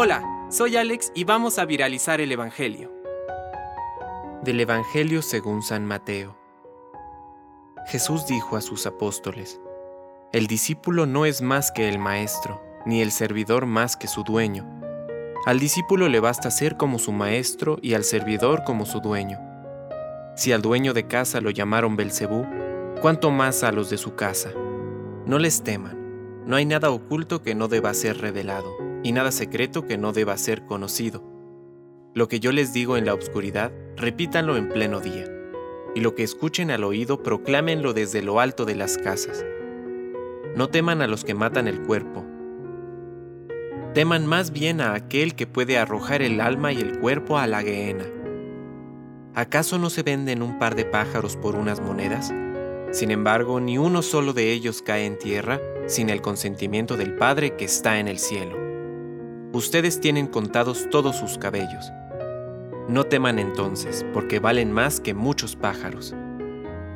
Hola, soy Alex y vamos a viralizar el Evangelio. Del Evangelio según San Mateo. Jesús dijo a sus apóstoles, El discípulo no es más que el maestro, ni el servidor más que su dueño. Al discípulo le basta ser como su maestro y al servidor como su dueño. Si al dueño de casa lo llamaron Belcebú, cuánto más a los de su casa. No les teman, no hay nada oculto que no deba ser revelado, y nada secreto que no deba ser conocido. Lo que yo les digo en la oscuridad, repítanlo en pleno día, y lo que escuchen al oído, proclámenlo desde lo alto de las casas. No teman a los que matan el cuerpo, teman más bien a aquel que puede arrojar el alma y el cuerpo a la gehenna. ¿Acaso no se venden un par de pájaros por unas monedas? Sin embargo, ni uno solo de ellos cae en tierra sin el consentimiento del Padre que está en el cielo. Ustedes tienen contados todos sus cabellos. No teman entonces, porque valen más que muchos pájaros.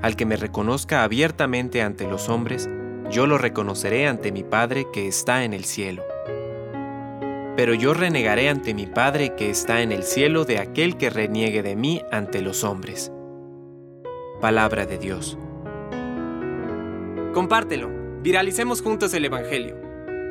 Al que me reconozca abiertamente ante los hombres, yo lo reconoceré ante mi Padre que está en el cielo. Pero yo renegaré ante mi Padre que está en el cielo de aquel que reniegue de mí ante los hombres. Palabra de Dios. Compártelo, viralicemos juntos el Evangelio.